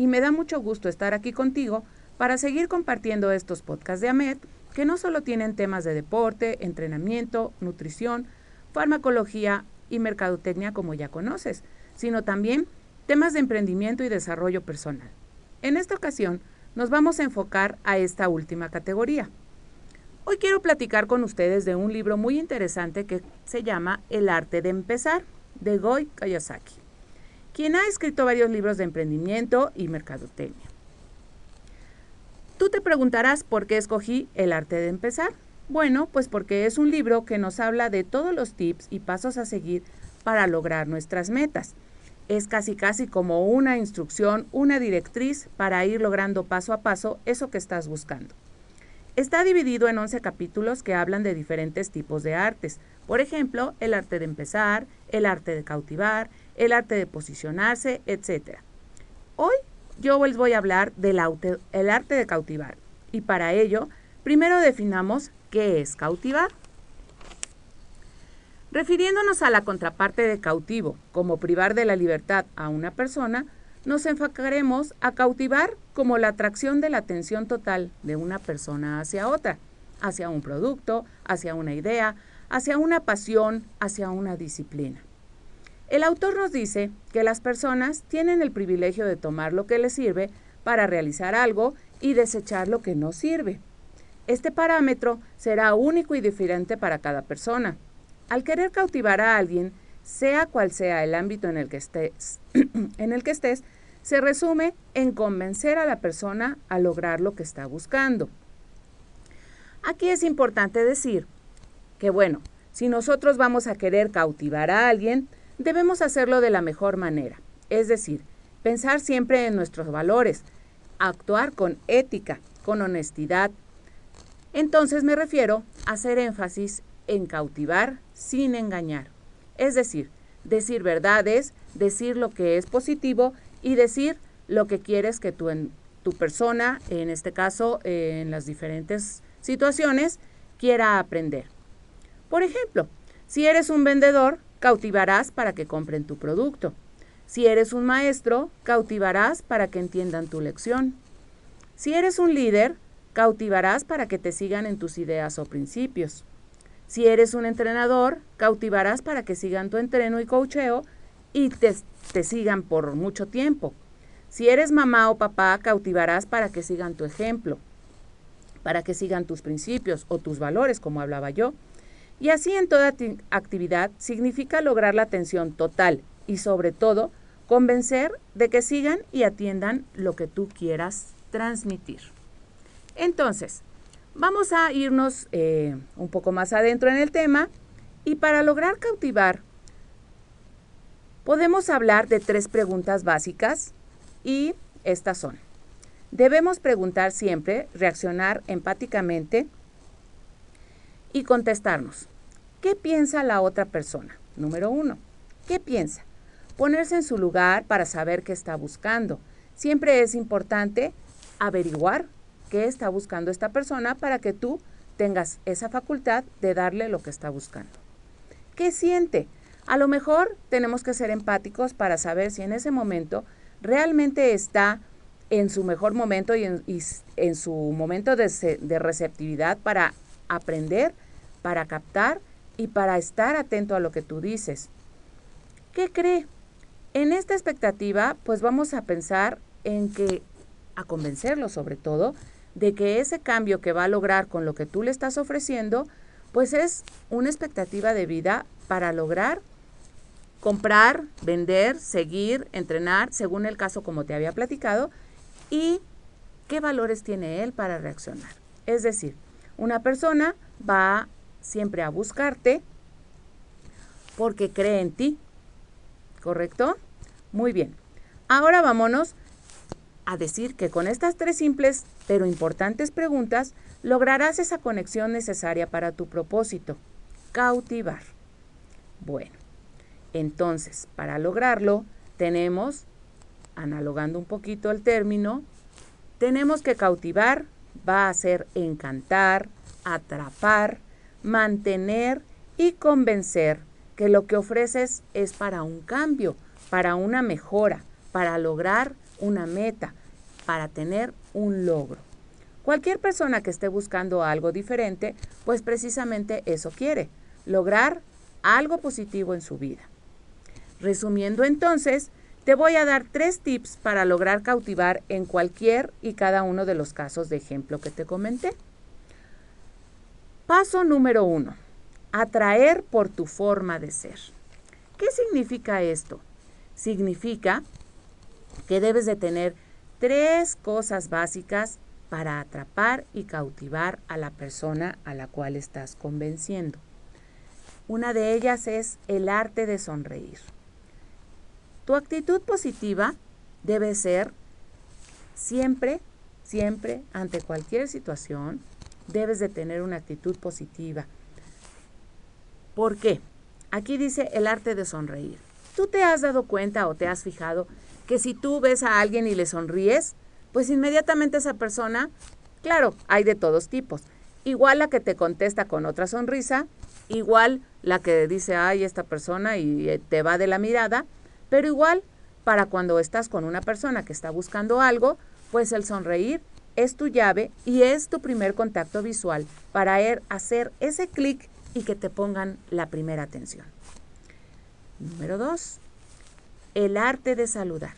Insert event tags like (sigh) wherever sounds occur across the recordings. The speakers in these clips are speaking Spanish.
y me da mucho gusto estar aquí contigo para seguir compartiendo estos podcasts de AMED que no solo tienen temas de deporte, entrenamiento, nutrición, farmacología y mercadotecnia como ya conoces, sino también temas de emprendimiento y desarrollo personal. En esta ocasión nos vamos a enfocar a esta última categoría. Hoy quiero platicar con ustedes de un libro muy interesante que se llama El arte de empezar, de Goi Kayasaki, quien ha escrito varios libros de emprendimiento y mercadotecnia. Tú te preguntarás por qué escogí El arte de empezar. Bueno, pues porque es un libro que nos habla de todos los tips y pasos a seguir para lograr nuestras metas. Es casi casi como una instrucción, una directriz para ir logrando paso a paso eso que estás buscando. Está dividido en 11 capítulos que hablan de diferentes tipos de artes. Por ejemplo, el arte de empezar, el arte de cautivar, el arte de posicionarse, etc. Hoy yo les voy a hablar del el arte de cautivar. Y para ello, primero definamos qué es cautivar. Refiriéndonos a la contraparte de cautivo, como privar de la libertad a una persona, nos enfocaremos a cautivar como la atracción de la atención total de una persona hacia otra, hacia un producto, hacia una idea, hacia una pasión, hacia una disciplina. El autor nos dice que las personas tienen el privilegio de tomar lo que les sirve para realizar algo y desechar lo que no sirve. Este parámetro será único y diferente para cada persona. Al querer cautivar a alguien, sea cual sea el ámbito en el que estés, (clears throat) en el que estés, se resume en convencer a la persona a lograr lo que está buscando. Aquí es importante decir que, bueno, si nosotros vamos a querer cautivar a alguien, debemos hacerlo de la mejor manera, es decir, pensar siempre en nuestros valores, actuar con ética, con honestidad. Entonces me refiero a hacer énfasis en cautivar sin engañar, es decir, decir verdades, decir lo que es positivo y decir lo que quieres que tu, tu persona, en este caso en las diferentes situaciones, quiera aprender. Por ejemplo, si eres un vendedor, cautivarás para que compren tu producto. Si eres un maestro, cautivarás para que entiendan tu lección. Si eres un líder, cautivarás para que te sigan en tus ideas o principios. Si eres un entrenador, cautivarás para que sigan tu entreno y coacheo y te, te sigan por mucho tiempo. Si eres mamá o papá, cautivarás para que sigan tu ejemplo, para que sigan tus principios o tus valores, como hablaba yo. Y así en toda actividad significa lograr la atención total y sobre todo convencer de que sigan y atiendan lo que tú quieras transmitir. Entonces, vamos a irnos eh, un poco más adentro en el tema y para lograr cautivar Podemos hablar de tres preguntas básicas y estas son. Debemos preguntar siempre, reaccionar empáticamente y contestarnos. ¿Qué piensa la otra persona? Número uno. ¿Qué piensa? Ponerse en su lugar para saber qué está buscando. Siempre es importante averiguar qué está buscando esta persona para que tú tengas esa facultad de darle lo que está buscando. ¿Qué siente? A lo mejor tenemos que ser empáticos para saber si en ese momento realmente está en su mejor momento y en, su momento de, de receptividad para aprender, para captar y para estar atento a lo que tú dices. ¿Qué cree? En esta expectativa, pues vamos a pensar en que, a convencerlo sobre todo, de que ese cambio que va a lograr con lo que tú le estás ofreciendo, pues es una expectativa de vida para lograr comprar, vender, seguir, entrenar, según el caso como te había platicado, y qué valores tiene él para reaccionar. Es decir, una persona va siempre a buscarte porque cree en ti, ¿correcto? Muy bien. Ahora vámonos a decir que con estas tres simples pero importantes preguntas lograrás esa conexión necesaria para tu propósito, cautivar. Bueno, entonces, para lograrlo, tenemos, analogando un poquito el término, tenemos que cautivar, va a ser encantar, atrapar, mantener y convencer que lo que ofreces es para un cambio, para una mejora, para lograr una meta, para tener un logro. Cualquier persona que esté buscando algo diferente, pues precisamente eso quiere, lograr algo positivo en su vida. Resumiendo entonces, te voy a dar tres tips para lograr cautivar en cualquier y cada uno de los casos de ejemplo que te comenté. Paso número uno, atraer por tu forma de ser. ¿Qué significa esto? Significa que debes de tener tres cosas básicas para atrapar y cautivar a la persona a la cual estás convenciendo. Una de ellas es el arte de sonreír. Tu actitud positiva debe ser siempre, siempre, ante cualquier situación, debes de tener una actitud positiva. ¿Por qué? Aquí dice el arte de sonreír. ¿Tú te has dado cuenta o te has fijado que si tú ves a alguien y le sonríes, pues inmediatamente esa persona, claro, hay de todos tipos. Igual la que te contesta con otra sonrisa, igual la que dice, ay, esta persona y eh, te va de la mirada, pero igual para cuando estás con una persona que está buscando algo, pues el sonreír es tu llave y es tu primer contacto visual para er, hacer ese clic y que te pongan la primera atención. Número dos, el arte de saludar.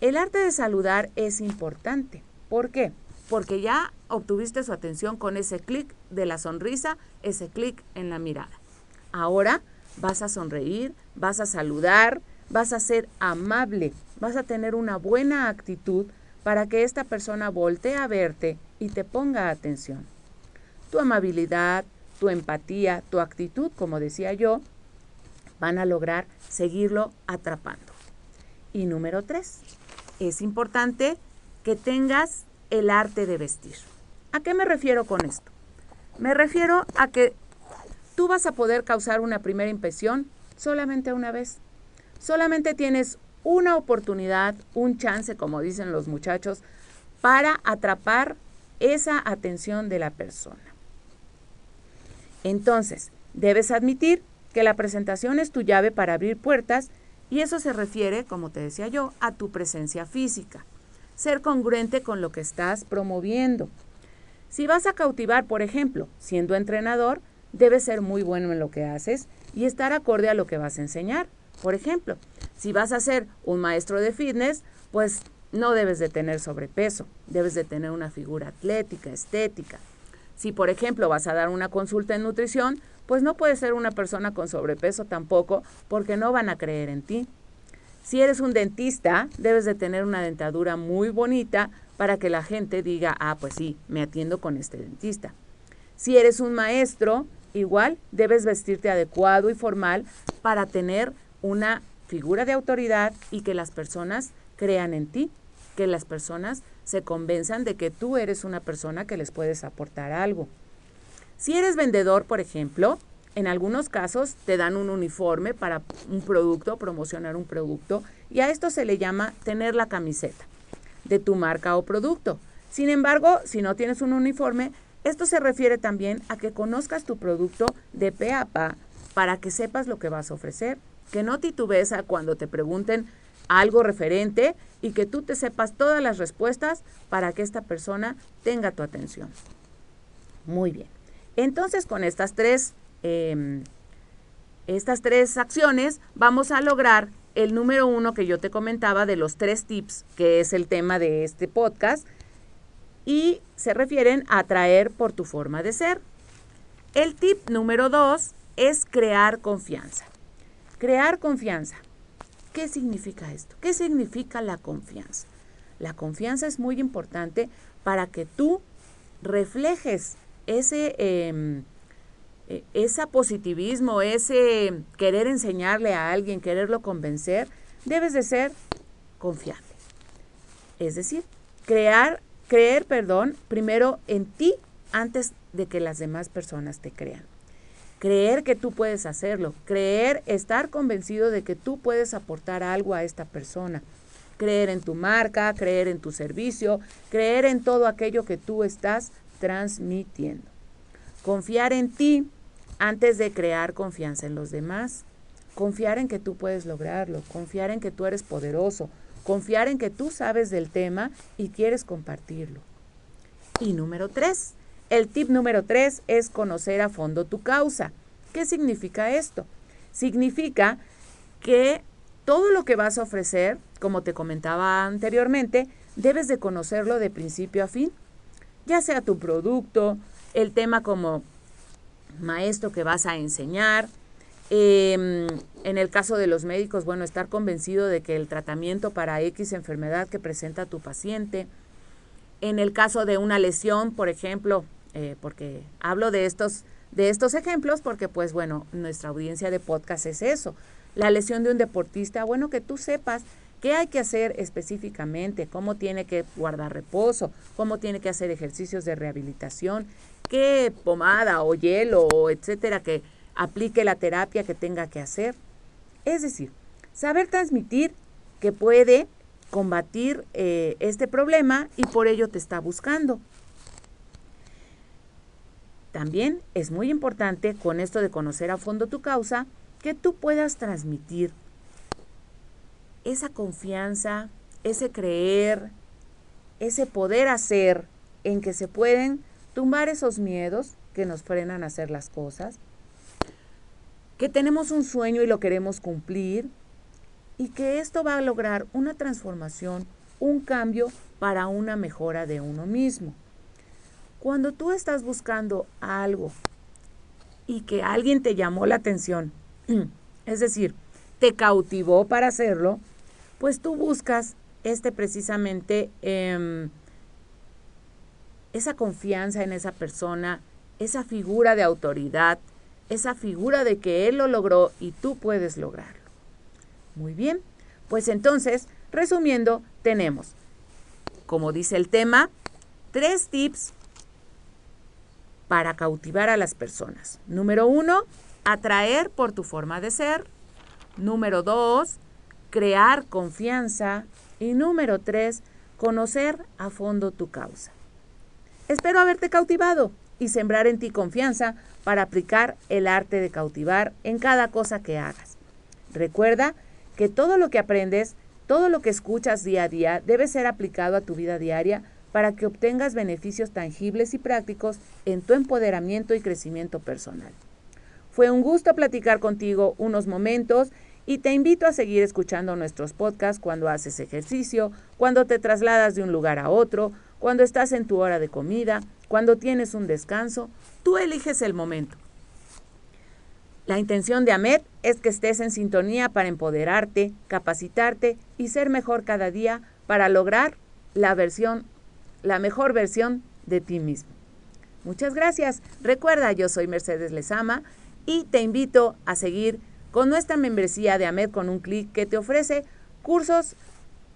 El arte de saludar es importante. ¿Por qué? Porque ya obtuviste su atención con ese clic de la sonrisa, ese clic en la mirada. Ahora vas a sonreír, vas a saludar, vas a ser amable, vas a tener una buena actitud para que esta persona voltee a verte y te ponga atención. Tu amabilidad, tu empatía, tu actitud, como decía yo, van a lograr seguirlo atrapando. Y número tres, es importante que tengas el arte de vestir. ¿A qué me refiero con esto? Me refiero a que tú vas a poder causar una primera impresión solamente una vez. Solamente tienes una oportunidad, un chance, como dicen los muchachos, para atrapar esa atención de la persona. Entonces, debes admitir que la presentación es tu llave para abrir puertas y eso se refiere, como te decía yo, a tu presencia física. Ser congruente con lo que estás promoviendo. Si vas a cautivar, por ejemplo, siendo entrenador, debes ser muy bueno en lo que haces y estar acorde a lo que vas a enseñar. Por ejemplo, si vas a ser un maestro de fitness, pues no debes de tener sobrepeso, debes de tener una figura atlética, estética. Si, por ejemplo, vas a dar una consulta en nutrición, pues no puedes ser una persona con sobrepeso tampoco, porque no van a creer en ti. Si eres un dentista, debes de tener una dentadura muy bonita para que la gente diga, ah, pues sí, me atiendo con este dentista. Si eres un maestro, igual debes vestirte adecuado y formal para tener una figura de autoridad y que las personas crean en ti, que las personas se convenzan de que tú eres una persona que les puedes aportar algo. Si eres vendedor, por ejemplo, en algunos casos te dan un uniforme para un producto, promocionar un producto, y a esto se le llama tener la camiseta de tu marca o producto. Sin embargo, si no tienes un uniforme, esto se refiere también a que conozcas tu producto de pe a pa para que sepas lo que vas a ofrecer, que no titubees cuando te pregunten algo referente y que tú te sepas todas las respuestas para que esta persona tenga tu atención. Muy bien. Entonces, con estas tres, em, estas tres acciones, vamos a lograr el número uno que yo te comentaba de los tres tips, que es el tema de este podcast, y se refieren a atraer por tu forma de ser. El tip número dos es crear confianza. Crear confianza. ¿Qué significa esto? ¿Qué significa la confianza? La confianza es muy importante para que tú reflejes ese, eh, ese positivismo, ese querer enseñarle a alguien, quererlo convencer, debes de ser confiable. Es decir, crear, creer, perdón, primero en ti antes de que las demás personas te crean. Creer que tú puedes hacerlo, creer, estar convencido de que tú puedes aportar algo a esta persona, creer en tu marca, creer en tu servicio, creer en todo aquello que tú estás transmitiendo. Confiar en ti antes de crear confianza en los demás. Confiar en que tú puedes lograrlo, confiar en que tú eres poderoso, confiar en que tú sabes del tema y quieres compartirlo. Y número tres, el tip número tres es conocer a fondo tu causa. ¿Qué significa esto? Significa que todo lo que vas a ofrecer, como te comentaba anteriormente, debes de conocerlo de principio a fin, ya sea tu producto, el tema como maestro que vas a enseñar. Em, en el caso de los médicos, bueno, estar convencido de que el tratamiento para X enfermedad que presenta tu paciente. En el caso de una lesión, por ejemplo, eh, porque hablo de estos, de estos ejemplos porque pues bueno, nuestra audiencia de podcast es eso. La lesión de un deportista, bueno, que tú sepas qué hay que hacer específicamente, cómo tiene que guardar reposo, cómo tiene que hacer ejercicios de rehabilitación, qué pomada o hielo, etcétera, que aplique la terapia que tenga que hacer. Es decir, saber transmitir que puede combatir eh, este problema y por ello te está buscando. También es muy importante con esto de conocer a fondo tu causa, que tú puedas transmitir esa confianza, ese creer, ese poder hacer en que se pueden tumbar esos miedos que nos frenan a hacer las cosas, que tenemos un sueño y lo queremos cumplir y que esto va a lograr una transformación, un cambio para una mejora de uno mismo. Cuando tú estás buscando algo y que alguien te llamó la atención, (clears throat) es decir, te cautivó para hacerlo, pues tú buscas este precisamente em, esa confianza en esa persona, esa figura de autoridad, esa figura de que él lo logró y tú puedes lograrlo. Muy bien, pues entonces, resumiendo, tenemos, como dice el tema, tres tips para cautivar a las personas. Número uno, atraer por tu forma de ser. Número dos, crear confianza. Y número tres, conocer a fondo tu causa. Espero haberte cautivado y sembrar en ti confianza para aplicar el arte de cautivar en cada cosa que hagas. Recuerda que todo lo que aprendes, todo lo que escuchas día a día debe ser aplicado a tu vida diaria para que obtengas beneficios tangibles y prácticos en tu empoderamiento y crecimiento personal. Fue un gusto platicar contigo unos momentos y te invito a seguir escuchando nuestros podcasts cuando haces ejercicio, cuando te trasladas de un lugar a otro, cuando estás en tu hora de comida, cuando tienes un descanso. Tú eliges el momento. La intención de AMED es que estés en sintonía para empoderarte, capacitarte y ser mejor cada día para lograr la versión la mejor versión de ti mismo. Muchas gracias. Recuerda, yo soy Mercedes Lezama y te invito a seguir con nuestra membresía de AMED con un clic que te ofrece cursos,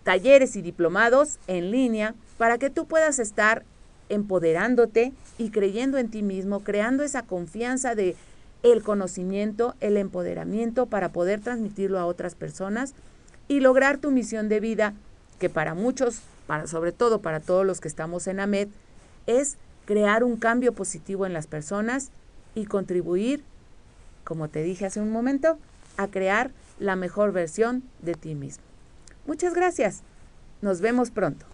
talleres y diplomados en línea para que tú puedas estar empoderándote y creyendo en ti mismo, creando esa confianza de el conocimiento, el empoderamiento para poder transmitirlo a otras personas y lograr tu misión de vida, que para muchos, para, sobre todo para todos los que estamos en AMED, es crear un cambio positivo en las personas y contribuir, como te dije hace un momento, a crear la mejor versión de ti mismo. Muchas gracias. Nos vemos pronto.